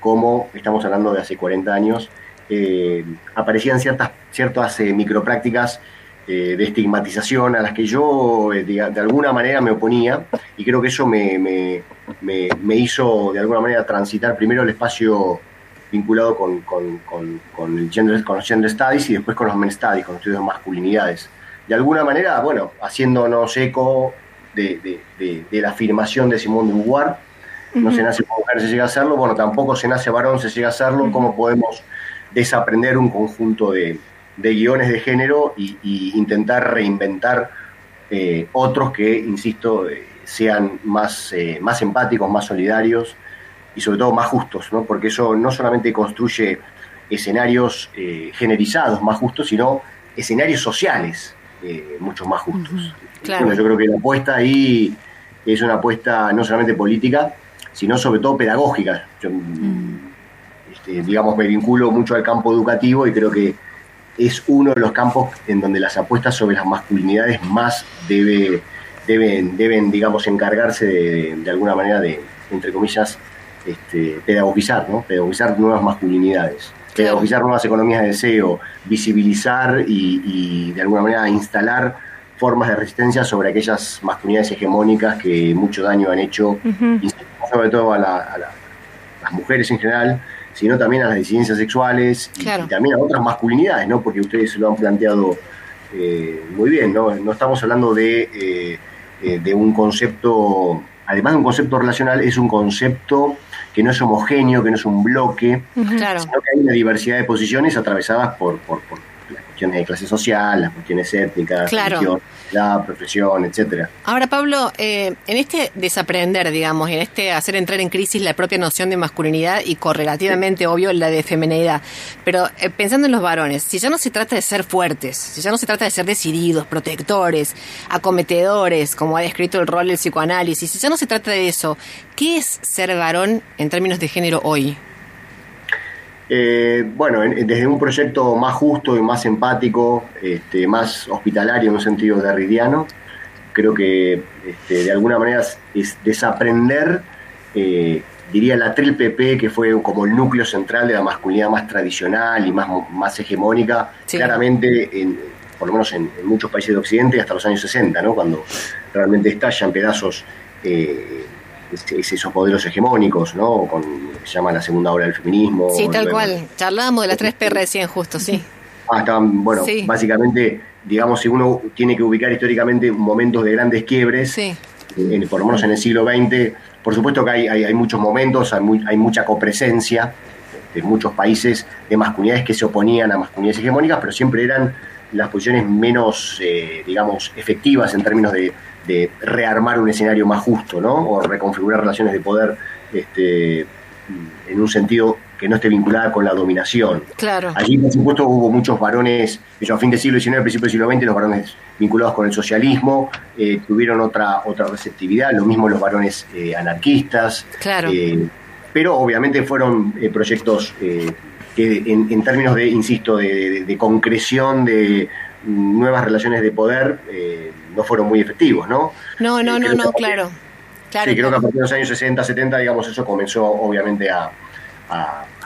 cómo, estamos hablando de hace 40 años, eh, aparecían ciertas, ciertas eh, microprácticas eh, de estigmatización a las que yo de, alguna manera me oponía y creo que eso me, me, hizo de alguna manera transitar primero el espacio vinculado con, con, el gender, con los gender studies y después con los men studies, con los estudios de masculinidades. De alguna manera, bueno, haciéndonos eco de, la afirmación de Simón de Beauvoir. No se nace mujer, se llega a hacerlo. Bueno, tampoco se nace varón, se llega a hacerlo. ¿Cómo podemos desaprender un conjunto de, guiones de género y, intentar reinventar eh, otros que, insisto, sean más, más empáticos, más solidarios y sobre todo más justos, ¿no? porque eso no solamente construye escenarios generizados más justos, sino escenarios sociales mucho más justos. Bueno, yo creo que la apuesta ahí es una apuesta no solamente política, sino sobre todo pedagógica. Yo, mm. este, digamos, me vinculo mucho al campo educativo y creo que es uno de los campos en donde las apuestas sobre las masculinidades más debe, deben, deben, digamos, encargarse de, alguna manera de, entre comillas, este, pedagogizar, ¿no? Pedagogizar nuevas masculinidades pedagogizar nuevas economías de deseo, visibilizar y, y, de alguna manera instalar formas de resistencia sobre aquellas masculinidades hegemónicas que mucho daño han hecho, sobre todo a, las mujeres en general, sino también a las disidencias sexuales y, también a otras masculinidades, ¿no? Porque ustedes lo han planteado eh, muy bien, ¿no? No estamos hablando de, eh, eh, de un concepto, además de un concepto relacional, es un concepto que no es homogéneo, que no es un bloque, sino que hay una diversidad de posiciones atravesadas por, por cuestiones de clase social, las cuestiones étnicas, la profesión, etcétera. Ahora, Pablo, eh, en este desaprender, digamos, en este hacer entrar en crisis la propia noción de masculinidad y correlativamente, obvio, la de feminidad, pero eh, pensando en los varones, si ya no se trata de ser fuertes, si ya no se trata de ser decididos, protectores, acometedores, como ha descrito el rol del psicoanálisis, si ya no se trata de eso, ¿qué es ser varón en términos de género hoy? Eh, bueno, desde un proyecto más justo y más empático, este, más hospitalario en un sentido derridiano, creo que este, de alguna manera es desaprender, eh, diría la triple P, que fue como el núcleo central de la masculinidad más tradicional y más, más hegemónica, claramente, en, por lo menos en, muchos países de Occidente, hasta los años 60, ¿no? cuando realmente estallan pedazos. Eh, es, esos modelos hegemónicos, ¿no? Con lo que se llama la segunda ola del feminismo. Sí, tal cual. Charlábamos de las 3P recién, justo, sí. Ah, estaban, bueno, básicamente, digamos, si uno tiene que ubicar históricamente momentos de grandes quiebres, por lo menos en el siglo XX, por supuesto que hay, hay, muchos momentos, hay, hay mucha copresencia de muchos países de masculinidades que se oponían a masculinidades hegemónicas, pero siempre eran las posiciones menos, eh, digamos, efectivas en términos de, de rearmar un escenario más justo, ¿no? O reconfigurar relaciones de poder este, en un sentido que no esté vinculada con la dominación. Claro. Allí, por supuesto, hubo muchos varones, a fin del siglo XIX, principio del siglo XX, los varones vinculados con el socialismo eh, tuvieron otra, otra receptividad, lo mismo los varones eh, anarquistas. Claro. Eh, pero obviamente fueron proyectos que en, términos de, insisto, de concreción de nuevas relaciones de poder, no fueron muy efectivos, ¿no? No, no, eh, no, no, claro. Sí, creo que a partir de los años 60, 70, digamos, eso comenzó obviamente a,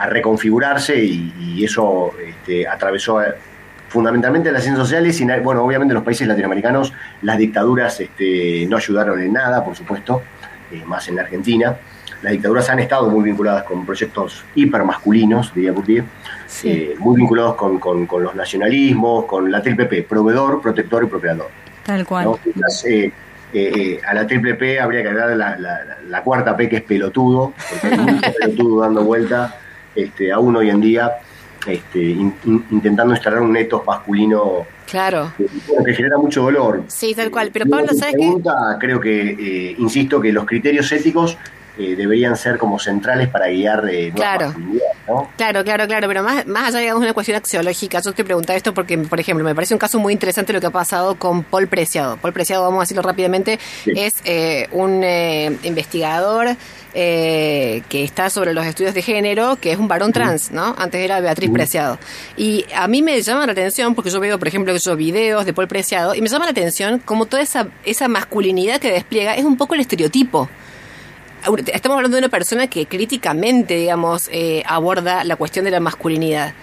reconfigurarse y, eso este, atravesó eh, fundamentalmente las ciencias sociales y, bueno, obviamente en los países latinoamericanos las dictaduras este, no ayudaron en nada, por supuesto, eh, más en la Argentina. Las dictaduras han estado muy vinculadas con proyectos hipermasculinos, diría Bourdieu, muy vinculados con, con, los nacionalismos, con la TLPP, proveedor, protector y propiedad. Tal cual. Eh, eh, eh, a la triple P habría que dar la, cuarta P que es pelotudo, porque hay mucho pelotudo dando vuelta este, aún hoy en día, este, intentando instalar un neto masculino Claro. Que, genera mucho dolor. Sí, tal cual. Pero Pablo, ¿sabes qué? Creo que, insisto, que los criterios éticos eh, deberían ser como centrales para guiar eh, claro. Claro, claro, claro, pero más, más allá de una cuestión axiológica, yo te preguntaba esto porque, por ejemplo, me parece un caso muy interesante lo que ha pasado con Paul Preciado. Paul Preciado, vamos a decirlo rápidamente, es eh, un investigador que está sobre los estudios de género, que es un varón trans, ¿no? Antes era Beatriz Preciado. Y a mí me llama la atención, porque yo veo, por ejemplo, esos videos de Paul Preciado, y me llama la atención como toda esa, esa masculinidad que despliega es un poco el estereotipo estamos hablando de una persona que críticamente, digamos, eh, aborda la cuestión de la masculinidad.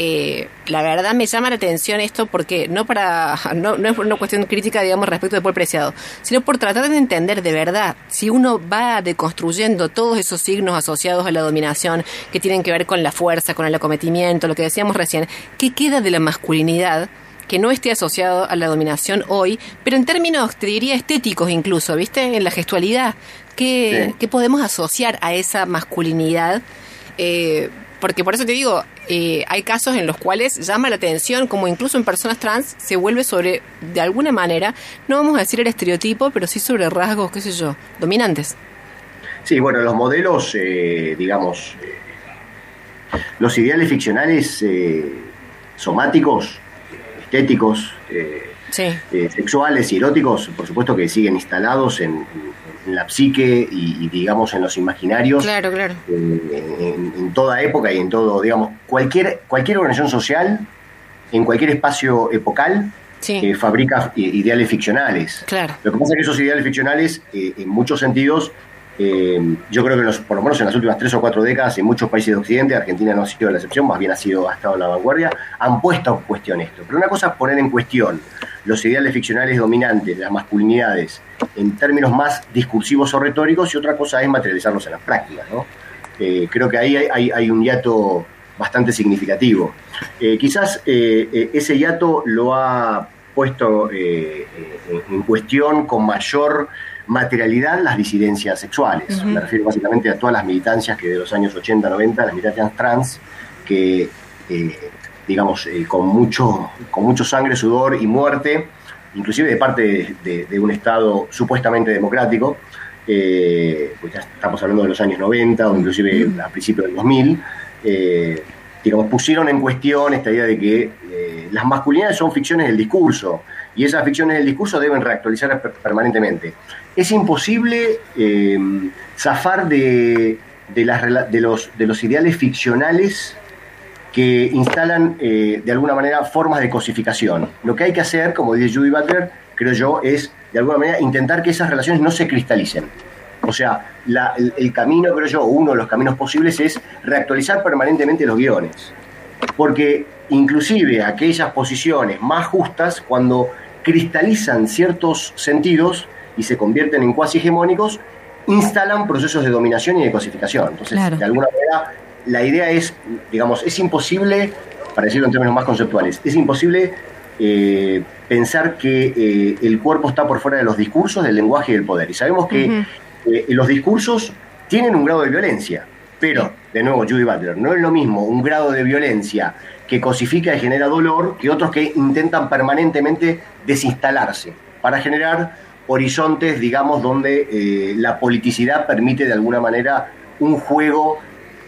Eh, la verdad me llama la atención esto porque no para no, no, es una cuestión crítica digamos respecto de Paul Preciado sino por tratar de entender de verdad si uno va deconstruyendo todos esos signos asociados a la dominación que tienen que ver con la fuerza con el acometimiento lo que decíamos recién qué queda de la masculinidad que no esté asociado a la dominación hoy, pero en términos, te diría, estéticos incluso, ¿viste? En la gestualidad. ¿Qué, podemos asociar a esa masculinidad? Eh, porque por eso te digo, eh, hay casos en los cuales llama la atención, como incluso en personas trans se vuelve sobre, de alguna manera, no vamos a decir el estereotipo, pero sí sobre rasgos, qué sé yo, dominantes. Sí, bueno, los modelos, eh, digamos, eh, los ideales ficcionales somáticos, estéticos, sexuales y eróticos, por supuesto que siguen instalados en en la psique y, digamos en los imaginarios. Claro, claro. En, toda época y en todo, digamos, cualquier, cualquier organización social, en cualquier espacio epocal, eh, fabrica ideales ficcionales. Claro. Lo que pasa es que esos ideales ficcionales, eh, en muchos sentidos, eh, yo creo que los, por lo menos en las últimas tres o cuatro décadas, en muchos países de Occidente, Argentina no ha sido la excepción, más bien ha sido ha estado en la vanguardia, han puesto en cuestión esto. Pero una cosa es poner en cuestión los ideales ficcionales dominantes, las masculinidades, en términos más discursivos o retóricos, y otra cosa es materializarlos en la práctica. ¿no? Eh, creo que ahí hay, un hiato bastante significativo. Eh, quizás ese hiato lo ha puesto en cuestión con mayor materialidad las disidencias sexuales. Me refiero básicamente a todas las militancias que de los años 80, 90, las militancias trans, que digamos, con, mucho, con mucho sangre, sudor y muerte, inclusive de parte de, un Estado supuestamente democrático, eh, pues ya estamos hablando de los años 90 o inclusive a principios del 2000, eh, digamos, pusieron en cuestión esta idea de que eh, las masculinidades son ficciones del discurso y esas ficciones del discurso deben reactualizar permanentemente. Es imposible zafar de, de, las, de, los, de los ideales ficcionales que instalan eh, de alguna manera formas de cosificación. Lo que hay que hacer, como dice Judy Butler, creo yo, es de alguna manera intentar que esas relaciones no se cristalicen. O sea, el, camino, creo yo, uno de los caminos posibles es reactualizar permanentemente los guiones. Porque inclusive aquellas posiciones más justas, cuando cristalizan ciertos sentidos y se convierten en cuasi hegemónicos, instalan procesos de dominación y de cosificación. Entonces, de alguna manera, la idea es, digamos, es imposible, para decirlo en términos más conceptuales, es imposible eh, pensar que eh, el cuerpo está por fuera de los discursos, del lenguaje y del poder. Y sabemos que eh, los discursos tienen un grado de violencia, pero, de nuevo, Judy Butler, no es lo mismo un grado de violencia que cosifica y genera dolor que otros que intentan permanentemente desinstalarse para generar horizontes, digamos, donde la politicidad permite de alguna manera un juego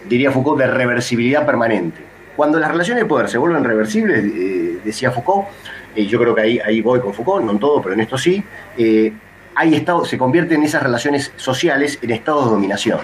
diría Foucault, de reversibilidad permanente. Cuando las relaciones de poder se vuelven reversibles, eh, decía Foucault, y yo creo que ahí, ahí voy con Foucault, no en todo, pero en esto sí, eh, hay estado, se convierten esas relaciones sociales en estados de dominación.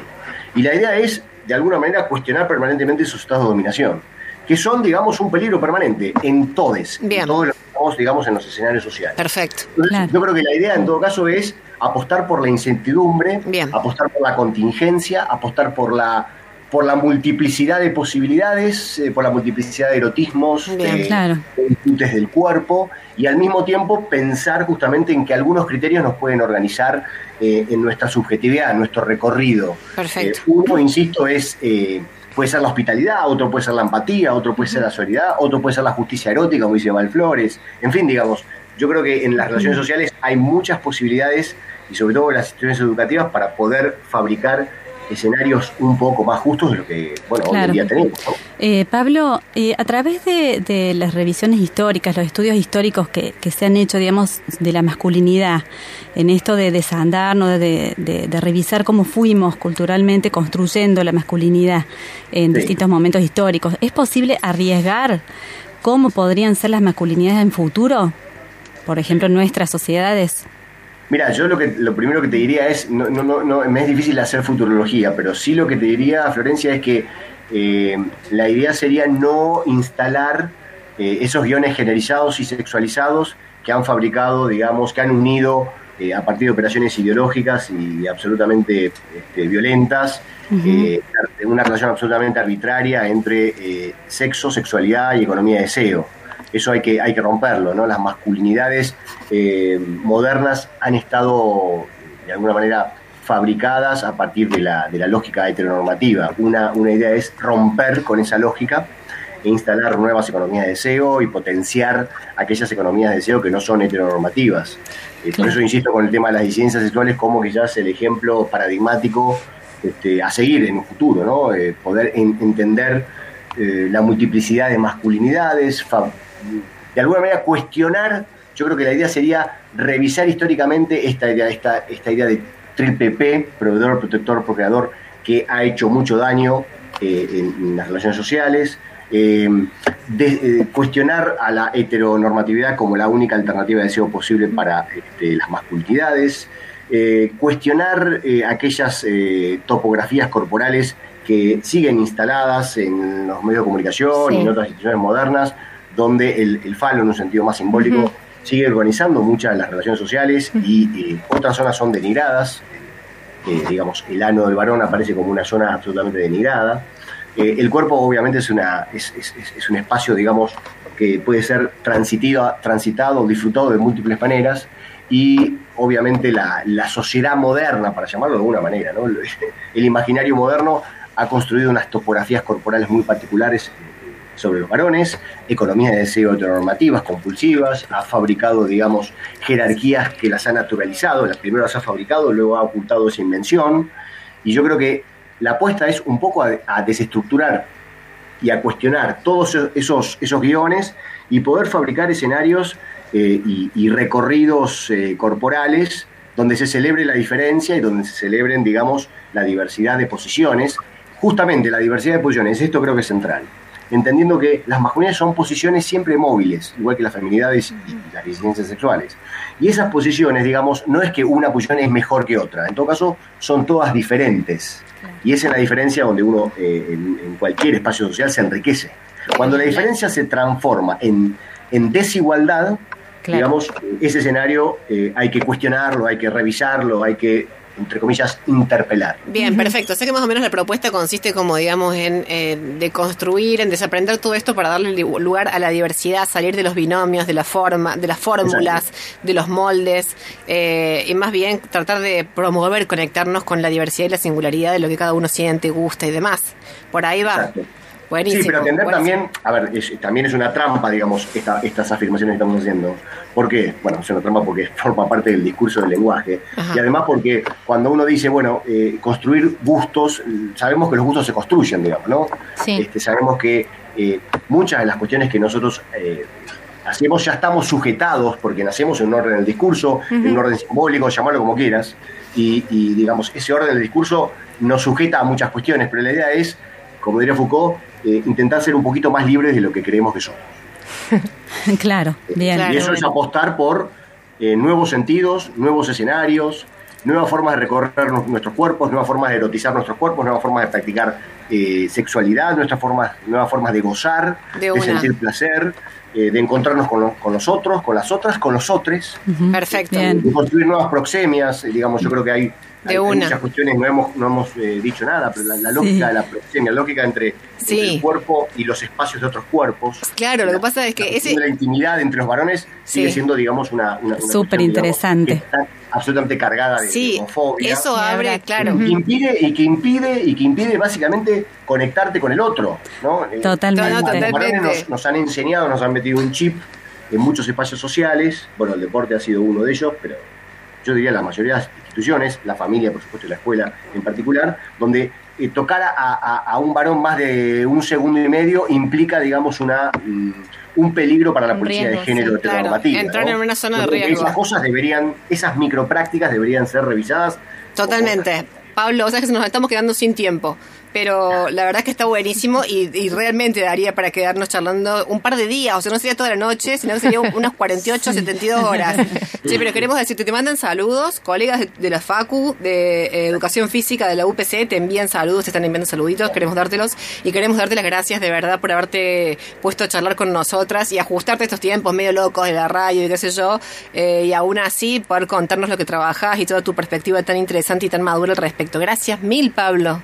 Y la idea es, de alguna manera, cuestionar permanentemente esos estados de dominación, que son, digamos, un peligro permanente en todos, en todos los, digamos, en los escenarios sociales. Perfecto. Yo creo que la idea, en todo caso, es apostar por la incertidumbre, apostar por la contingencia, apostar por la por la multiplicidad de posibilidades, eh, por la multiplicidad de erotismos, de, del cuerpo, y al mismo tiempo pensar justamente en que algunos criterios nos pueden organizar eh, en nuestra subjetividad, en nuestro recorrido. Perfecto. Eh, uno, insisto, es puede ser la hospitalidad, otro puede ser la empatía, otro puede ser la solidaridad, otro puede ser la justicia erótica, como dice Valflores. En fin, digamos, yo creo que en las relaciones sociales hay muchas posibilidades y sobre todo en las instituciones educativas para poder fabricar escenarios un poco más justos de lo que bueno, hoy en día tenemos. Eh, Pablo, eh, a través de, las revisiones históricas, los estudios históricos que, se han hecho, digamos, de la masculinidad, en esto de desandarnos, de, de, revisar cómo fuimos culturalmente construyendo la masculinidad en distintos momentos históricos, ¿es posible arriesgar cómo podrían ser las masculinidades en futuro? Por ejemplo, en nuestras sociedades. Mira, yo lo que lo primero que te diría es, no, no, no, me es difícil hacer futurología, pero sí lo que te diría, Florencia, es que eh, la idea sería no instalar eh, esos guiones generalizados y sexualizados que han fabricado, digamos, que han unido eh, a partir de operaciones ideológicas y absolutamente este, violentas, una relación absolutamente arbitraria entre sexo, sexualidad y economía de deseo eso hay que, hay que romperlo, ¿no? Las masculinidades eh, modernas han estado de alguna manera fabricadas a partir de la, de la lógica heteronormativa. Una, una idea es romper con esa lógica e instalar nuevas economías de deseo y potenciar aquellas economías de deseo que no son heteronormativas. Eh, por eso insisto con el tema de las disidencias sexuales como que ya es el ejemplo paradigmático este, a seguir en un futuro, ¿no? Eh, poder entender eh, la multiplicidad de masculinidades, de alguna manera cuestionar, yo creo que la idea sería revisar históricamente esta idea, esta, esta idea de triple P, proveedor, protector, procreador, que ha hecho mucho daño en, las relaciones sociales, de, cuestionar a la heteronormatividad como la única alternativa de deseo posible para este, las masculinidades, eh, cuestionar eh, aquellas eh, topografías corporales que siguen instaladas en los medios de comunicación y en otras instituciones modernas, donde el, falo, en un sentido más simbólico, sigue organizando muchas de las relaciones sociales y otras zonas son denigradas. digamos, el ano del varón aparece como una zona absolutamente denigrada. el cuerpo, obviamente, es, una, es, es, un espacio, digamos, que puede ser transitado, transitado, disfrutado de múltiples maneras y obviamente la, sociedad moderna, para llamarlo de alguna manera, ¿no? el imaginario moderno ha construido unas topografías corporales muy particulares sobre los varones, economías de deseo heteronormativas, compulsivas, ha fabricado, digamos, jerarquías que las ha naturalizado, las primero las ha fabricado, luego ha ocultado esa invención, y yo creo que la apuesta es un poco a, desestructurar y a cuestionar todos esos, esos guiones y poder fabricar escenarios eh, y, recorridos eh, corporales donde se celebre la diferencia y donde se celebren, digamos, la diversidad de posiciones. Justamente la diversidad de posiciones, esto creo que es central. Entendiendo que las masculinidades son posiciones siempre móviles, igual que las feminidades y las disidencias sexuales. Y esas posiciones, digamos, no es que una posición es mejor que otra, en todo caso son todas diferentes. Y esa es la diferencia donde uno eh, en, cualquier espacio social se enriquece. Cuando la diferencia se transforma en, en desigualdad, Digamos, ese escenario eh, hay que cuestionarlo, hay que revisarlo, hay que entre comillas, interpelar. Bien, perfecto. Sé que más o menos la propuesta consiste como, digamos, en eh, de construir, en desaprender todo esto para darle lugar a la diversidad, salir de los binomios, de la forma, de las fórmulas, de los moldes, eh, y más bien tratar de promover, conectarnos con la diversidad y la singularidad de lo que cada uno siente, gusta y demás. Por ahí va sí, pero atender también, a ver, también es una trampa, digamos, estas afirmaciones que estamos haciendo. ¿Por qué? Bueno, es una trampa porque forma parte del discurso del lenguaje. Y además porque cuando uno dice, bueno, eh, construir gustos, sabemos que los gustos se construyen, digamos, ¿no? Este, sabemos que eh, muchas de las cuestiones que nosotros eh, hacemos ya estamos sujetados, porque nacemos en un orden del discurso, en un orden simbólico, llamarlo como quieras, y, y digamos, ese orden del discurso nos sujeta a muchas cuestiones, pero la idea es como diría Foucault, eh, intentar ser un poquito más libres de lo que creemos que somos. claro, bien. y eso es apostar por eh, nuevos sentidos, nuevos escenarios, nuevas formas de recorrer nuestros cuerpos, nuevas formas de erotizar nuestros cuerpos, nuevas formas de practicar eh, sexualidad, nuevas formas, nuevas formas de gozar, de, sentir placer, de encontrarnos con, con, los otros, con las otras, con los otros. Perfecto. De construir nuevas proxemias, digamos, yo creo que hay hay, muchas cuestiones, no hemos, no hemos eh, dicho nada, pero la, lógica de la proxemia, la lógica entre, el cuerpo y los espacios de otros cuerpos. Claro, lo que pasa es que ese... La intimidad entre los varones sigue siendo, digamos, una... una, Súper interesante. absolutamente cargada de, sí, homofobia. Eso abre, claro. Y impide, y que impide, y que impide básicamente conectarte con el otro, ¿no? Eh, totalmente. Los varones nos, nos han enseñado, nos han metido un chip en muchos espacios sociales, bueno, el deporte ha sido uno de ellos, pero yo diría la mayoría de instituciones, la familia, por supuesto, y la escuela en particular, donde eh, tocar a, un varón más de un segundo y medio implica, digamos, una mm, un peligro para la policía de género claro, Entrar en una zona de riesgo. Esas cosas deberían, esas microprácticas deberían ser revisadas. Totalmente. Pablo, o sea que nos estamos quedando sin tiempo pero la verdad es que está buenísimo y, realmente daría para quedarnos charlando un par de días, o sea, no sería toda la noche, sino que sería unas 48, 72 horas. Sí, pero queremos decirte, te mandan saludos, colegas de, la FACU, de eh, Educación Física de la UPC, te envían saludos, te están enviando saluditos, queremos dártelos y queremos darte las gracias de verdad por haberte puesto a charlar con nosotras y ajustarte estos tiempos medio locos de la radio y qué sé yo, eh, y aún así poder contarnos lo que trabajas y toda tu perspectiva tan interesante y tan madura al respecto. Gracias mil, Pablo.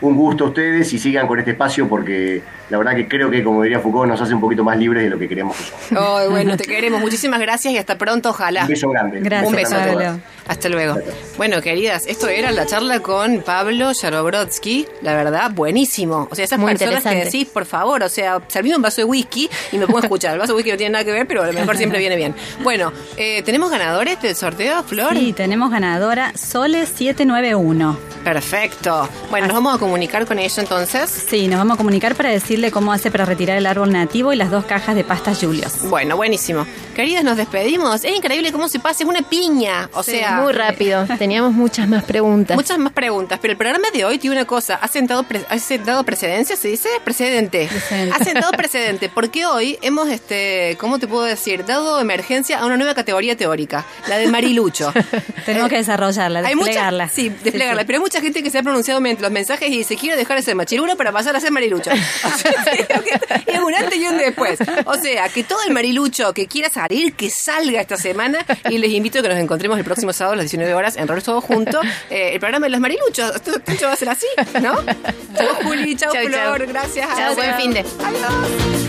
Un gusto a ustedes y sigan con este espacio porque la verdad que creo que, como diría Foucault, nos hace un poquito más libres de lo que queríamos que Oh, bueno, te queremos. Muchísimas gracias y hasta pronto, ojalá. Un beso grande. Gracias, un beso. Pablo. Hasta luego. Bueno, queridas, esto era la charla con Pablo Yarobrodsky. La verdad, buenísimo. O sea, esas Muy personas que decís, por favor, o sea, servime un vaso de whisky y me pongo a escuchar. El vaso de whisky no tiene nada que ver, pero a lo mejor siempre viene bien. Bueno, eh, ¿tenemos ganadores del sorteo, Flor? Sí, tenemos ganadora Sole 791. Perfecto. Bueno, nos vamos a comunicar con ella entonces. Sí, nos vamos a comunicar para decirle cómo hace para retirar el árbol nativo y las dos cajas de pastas Julios. Bueno, buenísimo. Queridas, nos despedimos. Es increíble cómo se pasa, es una piña. O sea, Muy rápido. Teníamos muchas más preguntas. Muchas más preguntas, pero el programa de hoy tiene una cosa. ¿Ha sentado, pre- ha sentado precedencia? ¿Se dice? Precedente. Precedente. Ha sentado precedente, porque hoy hemos, este, ¿cómo te puedo decir? Dado emergencia a una nueva categoría teórica, la de Marilucho. Tenemos que desarrollarla, Hay mucha, desplegarla. sí, desplegarla, pero hay mucha gente que se ha pronunciado mediante los mensajes y dice, quiero dejar de ser machirulo para pasar a ser marilucho. Que es un antes y un después. O sea, que todo el marilucho que quiera salir, que salga esta semana y les invito a que nos encontremos el próximo sábado a las 19 horas en Roles Todos Juntos. Eh, el programa de los mariluchos. Esto, esto va a ser así, ¿no? Chau, Juli, chau, Chau, Flor, chau. gracias. Chau, buen fin de. Adiós.